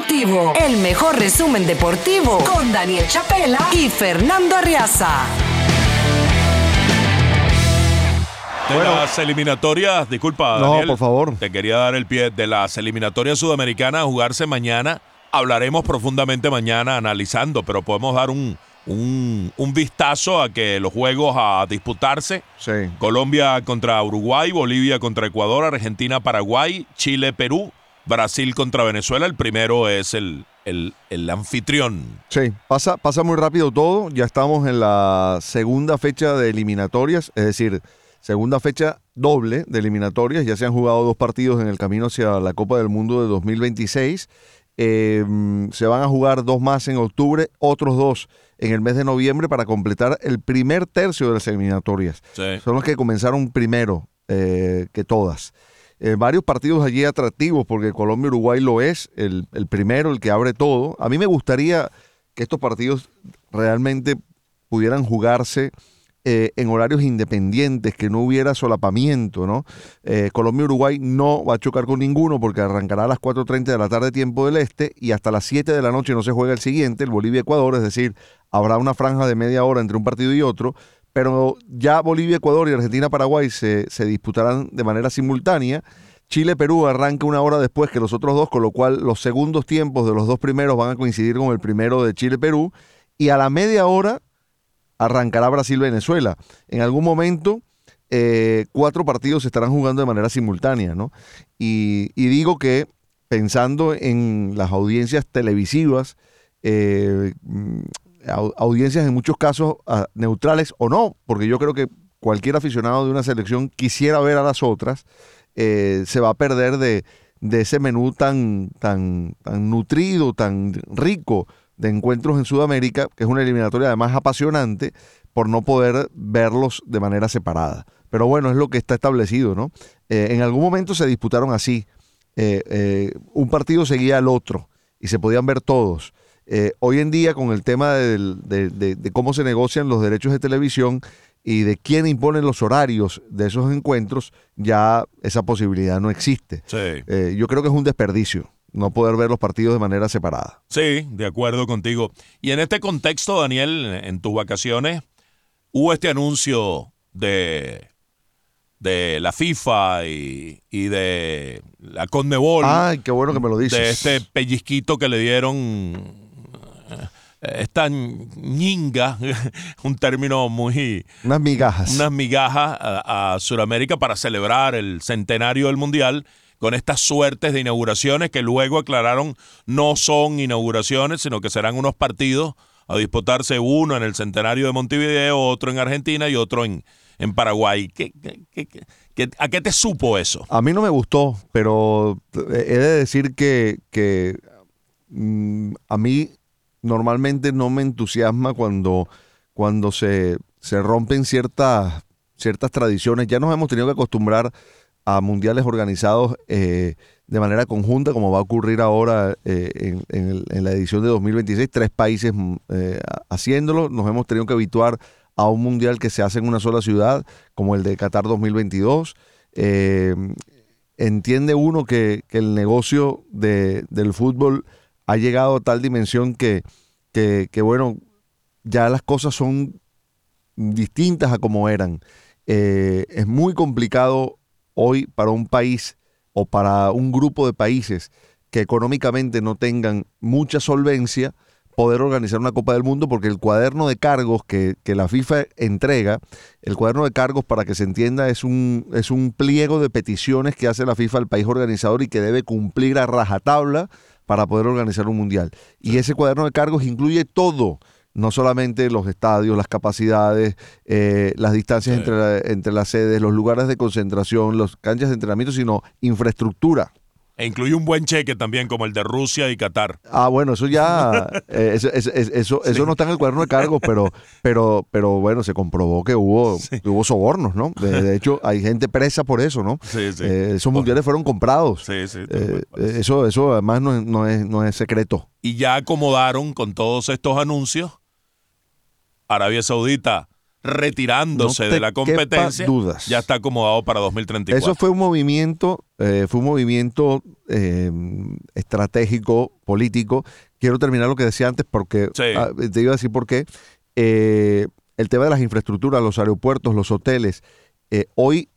Deportivo, el mejor resumen deportivo con Daniel Chapela y Fernando Arriaza. De las eliminatorias, disculpa, No, Daniel, por favor. Te quería dar el pie de las eliminatorias sudamericanas a jugarse mañana. Hablaremos profundamente mañana analizando, pero podemos dar un, un, un vistazo a que los juegos a disputarse. Sí. Colombia contra Uruguay, Bolivia contra Ecuador, Argentina, Paraguay, Chile, Perú, Brasil contra Venezuela. El primero es el, el, el anfitrión. Sí, pasa, pasa muy rápido todo. Ya estamos en la segunda fecha de eliminatorias, es decir, segunda fecha doble de eliminatorias. Ya se han jugado dos partidos en el camino hacia la Copa del Mundo de 2026. Eh, se van a jugar dos más en octubre, otros dos en el mes de noviembre para completar el primer tercio de las eliminatorias. Sí. Son los que comenzaron primero eh, que todas. Eh, varios partidos allí atractivos, porque Colombia-Uruguay lo es, el, el primero, el que abre todo. A mí me gustaría que estos partidos realmente pudieran jugarse eh, en horarios independientes, que no hubiera solapamiento, ¿no? Eh, Colombia-Uruguay no va a chocar con ninguno porque arrancará a las 4.30 de la tarde tiempo del este y hasta las 7 de la noche no se juega el siguiente, el Bolivia-Ecuador, es decir, habrá una franja de media hora entre un partido y otro, pero ya Bolivia, Ecuador y Argentina, Paraguay se, se disputarán de manera simultánea. Chile, Perú arranca una hora después que los otros dos, con lo cual los segundos tiempos de los dos primeros van a coincidir con el primero de Chile, Perú. Y a la media hora arrancará Brasil, Venezuela. En algún momento, eh, cuatro partidos se estarán jugando de manera simultánea, ¿no? Y, y digo que pensando en las audiencias televisivas, eh, audiencias en muchos casos ah, neutrales o no, porque yo creo que cualquier aficionado de una selección quisiera ver a las otras, eh, se va a perder de, de ese menú tan, tan, tan nutrido, tan rico de encuentros en Sudamérica, que es una eliminatoria además apasionante, por no poder verlos de manera separada. Pero bueno, es lo que está establecido, ¿no? Eh, en algún momento se disputaron así. Eh, un partido seguía al otro y se podían ver todos. Eh, hoy en día, con el tema del- de, de- de cómo se negocian los derechos de televisión y de quién impone los horarios de esos encuentros, ya esa posibilidad no existe. Sí. Eh, yo creo que es un desperdicio no poder ver los partidos de manera separada. Sí, de acuerdo contigo. Y en este contexto, Daniel, en tus vacaciones, hubo este anuncio de, de la FIFA y, y de la Conmebol. Ay, qué bueno que me lo dices. de este pellizquito que le dieron esta ñinga, un término muy Unas migajas. unas migajas a, a Sudamérica para celebrar el centenario del Mundial con estas suertes de inauguraciones que luego aclararon no son inauguraciones, sino que serán unos partidos a disputarse uno en el centenario de Montevideo, otro en Argentina y otro en, en Paraguay. ¿Qué, qué- qué- qué- qué- a qué te supo eso? A mí no me gustó, pero he de decir que, que mm, a mí normalmente no me entusiasma cuando, cuando se, se rompen ciertas, ciertas tradiciones. Ya nos hemos tenido que acostumbrar a mundiales organizados eh, de manera conjunta, como va a ocurrir ahora eh, en, la edición de 2026, tres países mm, eh, ha- haciéndolo. Nos hemos tenido que habituar a un mundial que se hace en una sola ciudad, como el de Qatar 2022. Eh, entiende uno que, que el negocio de- del fútbol ha llegado a tal dimensión que, que, bueno, ya las cosas son distintas a como eran. Eh, es muy complicado hoy para un país o para un grupo de países que económicamente no tengan mucha solvencia poder organizar una Copa del Mundo porque el cuaderno de cargos que, que la FIFA entrega, el cuaderno de cargos para que se entienda es un, es un pliego de peticiones que hace la FIFA al país organizador y que debe cumplir a rajatabla para poder organizar un mundial. Y ese cuaderno de cargos incluye todo, no solamente los estadios, las capacidades, eh, las distancias Sí. entre, la- entre las sedes, los lugares de concentración, los canchas de entrenamiento, sino infraestructura. E incluye un buen cheque también, como el de Rusia y Qatar. Ah, bueno, eso ya, eh, eso, eso, eso, eso no está en el cuaderno de cargos, pero, pero, pero bueno, se comprobó que hubo, que hubo sobornos, ¿no? De, de hecho, hay gente presa por eso, ¿no? Sí, sí. Eh, esos mundiales fueron comprados. Sí, sí. Eh, eh, eso, eso además no es, no es, no es secreto. y ya acomodaron con todos estos anuncios Arabia Saudita retirándose No de la competencia. dudas. Ya está acomodado para 2034. Eso fue un movimiento, eh, fue un movimiento eh, estratégico, político. Quiero terminar lo que decía antes porque Sí. ah, te iba a decir por qué. Eh, el tema de las infraestructuras, los aeropuertos, los hoteles. Hoy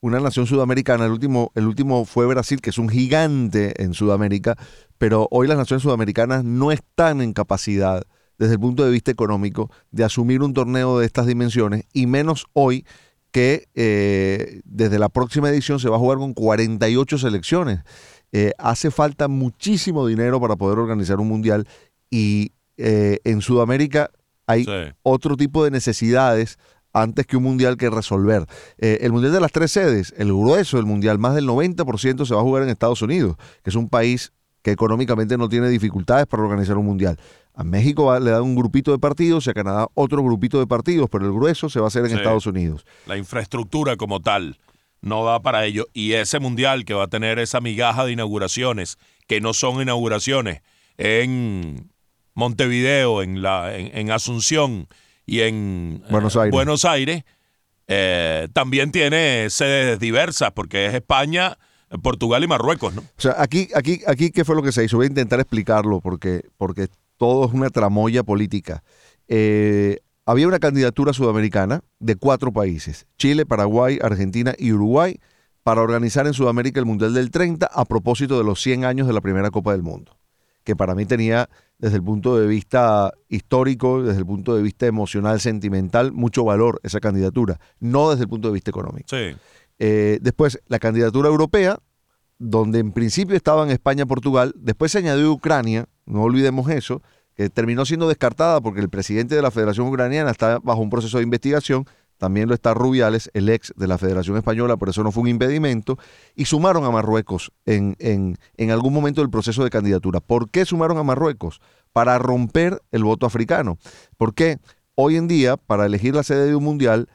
una nación sudamericana, el último, el último fue Brasil, que es un gigante en Sudamérica, pero hoy las naciones sudamericanas no están en capacidad, desde el punto de vista económico, de asumir un torneo de estas dimensiones, y menos hoy que eh, desde la próxima edición se va a jugar con 48 selecciones. Eh, hace falta muchísimo dinero para poder organizar un mundial y eh, en Sudamérica hay Sí. otro tipo de necesidades antes que un mundial que resolver. Eh, el mundial de las tres sedes, el grueso del mundial, más del 90% se va a jugar en Estados Unidos, que es un país que económicamente no tiene dificultades para organizar un mundial. A México le dan un grupito de partidos y a Canadá otro grupito de partidos, pero el grueso se va a hacer en Sí. Estados Unidos. La infraestructura como tal no da para ello. Y ese mundial que va a tener esa migaja de inauguraciones, que no son inauguraciones, en Montevideo, en, la, en, en Asunción y en eh, Buenos Aires. Buenos Aires, eh, también tiene sedes diversas, porque es España, Portugal y Marruecos, ¿no? O sea, aquí, aquí, aquí, ¿qué fue lo que se hizo? Voy a intentar explicarlo porque, porque todo es una tramoya política. Eh, había una candidatura sudamericana de cuatro países, Chile, Paraguay, Argentina y Uruguay, para organizar en Sudamérica el Mundial del 30 a propósito de los 100 años de la primera Copa del Mundo, que para mí tenía, desde el punto de vista histórico, desde el punto de vista emocional, sentimental, mucho valor esa candidatura, no desde el punto de vista económico. Sí. Eh, después, la candidatura europea, donde en principio estaban España, Portugal, después se añadió Ucrania, no olvidemos eso, que terminó siendo descartada porque el presidente de la Federación Ucraniana está bajo un proceso de investigación, también lo está Rubiales, el ex de la Federación Española, por eso no fue un impedimento, y sumaron a Marruecos en, en, algún momento del proceso de candidatura. ¿Por qué sumaron a Marruecos? Para romper el voto africano. ¿Por qué? Hoy en día, para elegir la sede de un mundial,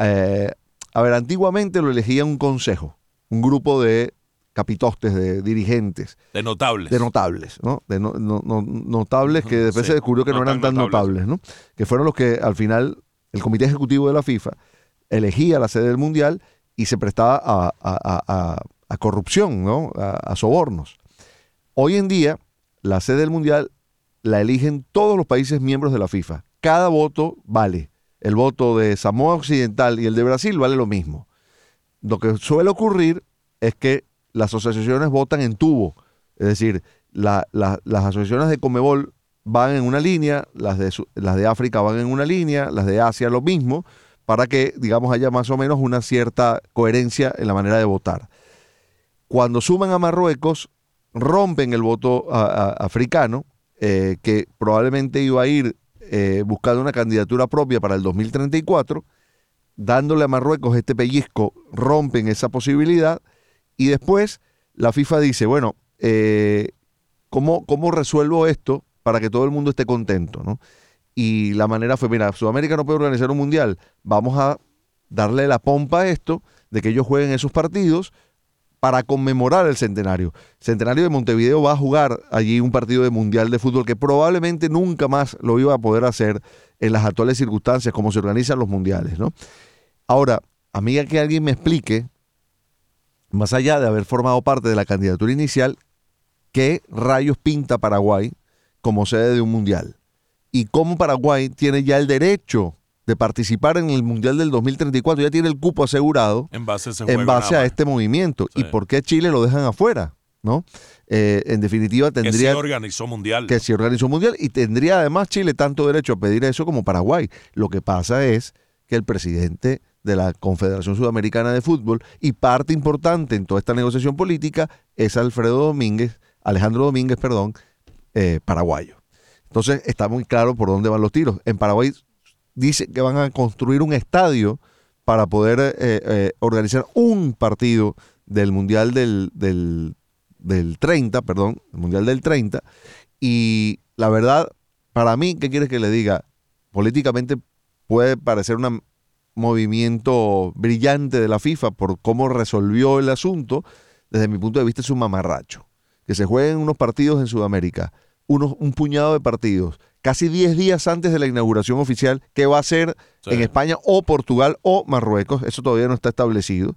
eh, a ver, antiguamente lo elegía un consejo, un grupo de capitostes, de dirigentes, De notables. de notables, ¿no? De no- no- no- notables que después Sí, se descubrió que no, eran tan notables, ¿no? Que fueron los que al final el comité ejecutivo de la FIFA elegía la sede del mundial y se prestaba a, a- a- a- corrupción, ¿no? A sobornos. Hoy en día, la sede del mundial la eligen todos los países miembros de la FIFA. Cada voto vale. El voto de Samoa Occidental y el de Brasil vale lo mismo. Lo que suele ocurrir es que las asociaciones votan en tubo. Es decir, la- la- las asociaciones de Comebol van en una línea, las de, las de África van en una línea, las de Asia lo mismo, para que, digamos, haya más o menos una cierta coherencia en la manera de votar. Cuando suman a Marruecos, rompen el voto africano, eh, que probablemente iba a ir eh, buscando una candidatura propia para el 2034, dándole a Marruecos este pellizco, rompen esa posibilidad y después la FIFA dice, bueno, eh, ¿cómo, ¿cómo resuelvo esto para que todo el mundo esté contento? ¿no? Y la manera fue, mira, Sudamérica no puede organizar un mundial, vamos a darle la pompa a esto, de que ellos jueguen esos partidos para conmemorar el centenario. Centenario de Montevideo va a jugar allí un partido de mundial de fútbol que probablemente nunca más lo iba a poder hacer en las actuales circunstancias, como se organizan los mundiales, ¿no? Ahora, a mí que alguien me explique, más allá de haber formado parte de la candidatura inicial, qué rayos pinta Paraguay como sede de un mundial. Y cómo Paraguay tiene ya el derecho de participar en el Mundial del 2034, ya tiene el cupo asegurado En base a en base este movimiento. Sí. ¿Y por qué Chile lo dejan afuera? ¿No? Eh, en definitiva, Que sí tendría organizó mundial. que se organizó un mundial y tendría además Chile tanto derecho a pedir eso como Paraguay. Lo que pasa es que el presidente de la Confederación Sudamericana de Fútbol y parte importante en toda esta negociación política es Alfredo Domínguez, Alejandro Domínguez, perdón, eh, paraguayo. Entonces está muy claro por dónde van los tiros. En Paraguay dice que van a construir un estadio para poder eh, eh, organizar un partido del Mundial del, del, del 30, perdón, el Mundial del 30. Y la verdad, para mí, ¿qué quieres que le diga? Políticamente puede parecer un movimiento brillante de la FIFA por cómo resolvió el asunto. Desde mi punto de vista es un mamarracho. Que se jueguen unos partidos en Sudamérica, unos, un puñado de partidos, casi 10 días antes de la inauguración oficial, que va a ser Sí. en España o Portugal o Marruecos, eso todavía no está establecido,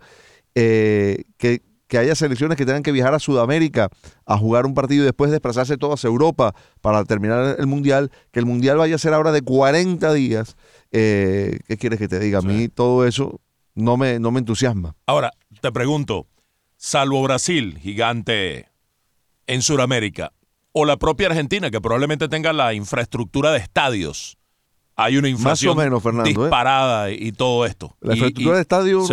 eh, que, que haya selecciones que tengan que viajar a Sudamérica a jugar un partido y después desplazarse todas a Europa para terminar el Mundial, que el Mundial vaya a ser ahora de 40 días. Eh, ¿Qué quieres que te diga? A mí todo eso no me, no me entusiasma. Ahora, te pregunto, salvo Brasil, gigante en Sudamérica, o la propia Argentina, que probablemente tenga la infraestructura de estadios, hay una inflación ¿eh? disparada y todo esto. La infraestructura de estadio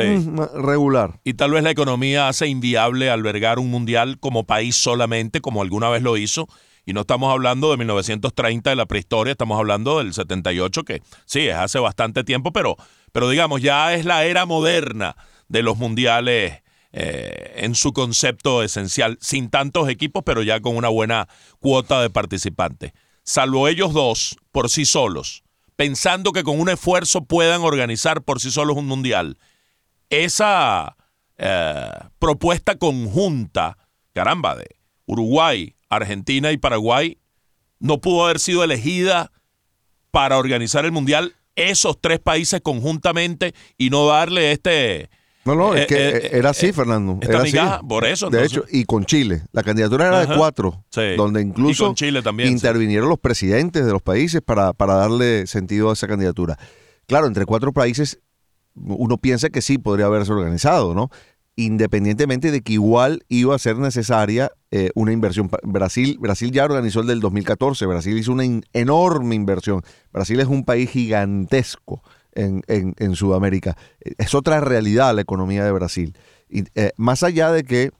regular. Y tal vez la economía hace inviable albergar un mundial como país solamente, como alguna vez lo hizo. Y no estamos hablando de 1930 de la prehistoria, estamos hablando del 78, que sí, es hace bastante tiempo, pero, pero digamos, ya es la era moderna de los mundiales eh, en su concepto esencial, sin tantos equipos, pero ya con una buena cuota de participantes. Salvo ellos dos, por sí solos, pensando que con un esfuerzo puedan organizar por sí solos un mundial. Esa eh, propuesta conjunta, caramba, de Uruguay, Argentina y Paraguay, no pudo haber sido elegida para organizar el mundial esos tres países conjuntamente y no darle este no, no, es eh, que eh, era así, eh, Fernando. Era así. por eso. De hecho, y con Chile. La candidatura era de cuatro, donde incluso intervinieron los presidentes de los países para, para darle sentido a esa candidatura. Claro, entre cuatro países uno piensa que sí podría haberse organizado, ¿no? Independientemente de que igual iba a ser necesaria una inversión. Brasil, Brasil ya organizó el del 2014, Brasil hizo una enorme inversión. Brasil es un país gigantesco en, en, Sudamérica. Es otra realidad la economía de Brasil. Y, eh, más allá de que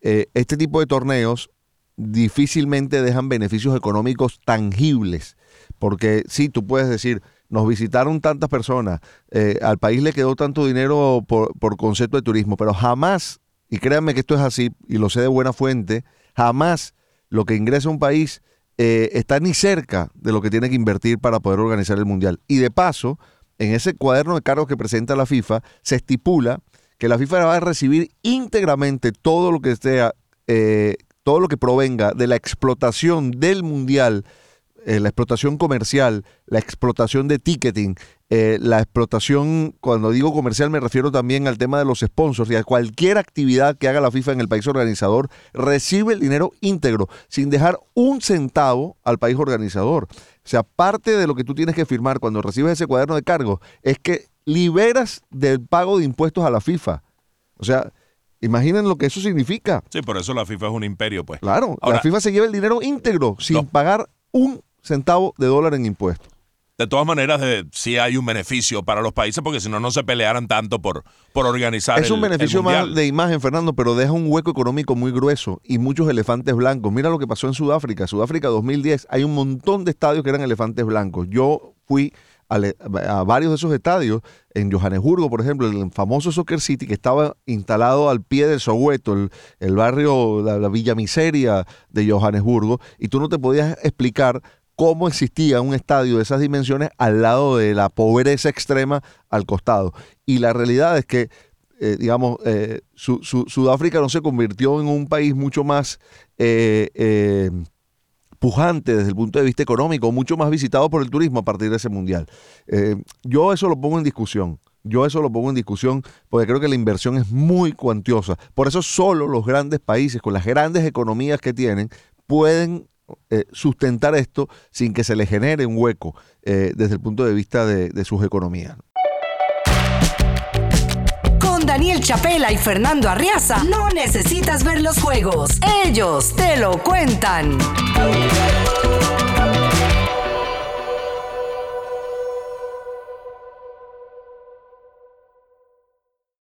eh, este tipo de torneos difícilmente dejan beneficios económicos tangibles, porque sí, tú puedes decir, nos visitaron tantas personas, eh, al país le quedó tanto dinero por, por concepto de turismo, pero jamás, y créanme que esto es así, y lo sé de buena fuente, jamás lo que ingresa un país está ni cerca de lo que tiene que invertir para poder organizar el Mundial. Y de paso, en ese cuaderno de cargos que presenta la FIFA, se estipula que la FIFA va a recibir íntegramente todo lo que sea, eh, todo lo que provenga de la explotación del mundial eh, la explotación comercial, la explotación de ticketing, eh, la explotación, cuando digo comercial me refiero también al tema de los sponsors y a cualquier actividad que haga la FIFA en el país organizador, recibe el dinero íntegro, sin dejar un centavo al país organizador. O sea, parte de lo que tú tienes que firmar cuando recibes ese cuaderno de cargos es que liberas del pago de impuestos a la FIFA. O sea, Imaginen lo que eso significa. Sí, por eso la FIFA es un imperio, pues. Claro, la FIFA se lleva el dinero íntegro sin pagar un centavo de dólar en impuestos. De todas maneras, de, sí hay un beneficio para los países porque si no, no se pelearan tanto por, por organizar. Es un beneficio más de imagen, Fernando, pero deja un hueco económico muy grueso y muchos elefantes blancos. Mira lo que pasó en Sudáfrica. Sudáfrica 2010, hay un montón de estadios que eran elefantes blancos. Yo fui a, varios de esos estadios, en Johannesburgo, por ejemplo, el famoso Soccer City, que estaba instalado al pie del Soweto, el, barrio, la, la, Villa Miseria de Johannesburgo, y tú no te podías explicar cómo existía un estadio de esas dimensiones al lado de la pobreza extrema al costado. Y la realidad es que, eh, digamos, eh, Sudáfrica no se convirtió en un país mucho más eh, pujante desde el punto de vista económico, mucho más visitado por el turismo a partir de ese mundial. yo eso lo pongo en discusión. Yo eso lo pongo en discusión porque creo que la inversión es muy cuantiosa. Por eso solo los grandes países con las grandes economías que tienen pueden eh, sustentar esto sin que se le genere un hueco eh, desde el punto de vista de, de sus economías. Con Daniel Chapela y Fernando Arriaza no necesitas ver los juegos, ellos te lo cuentan.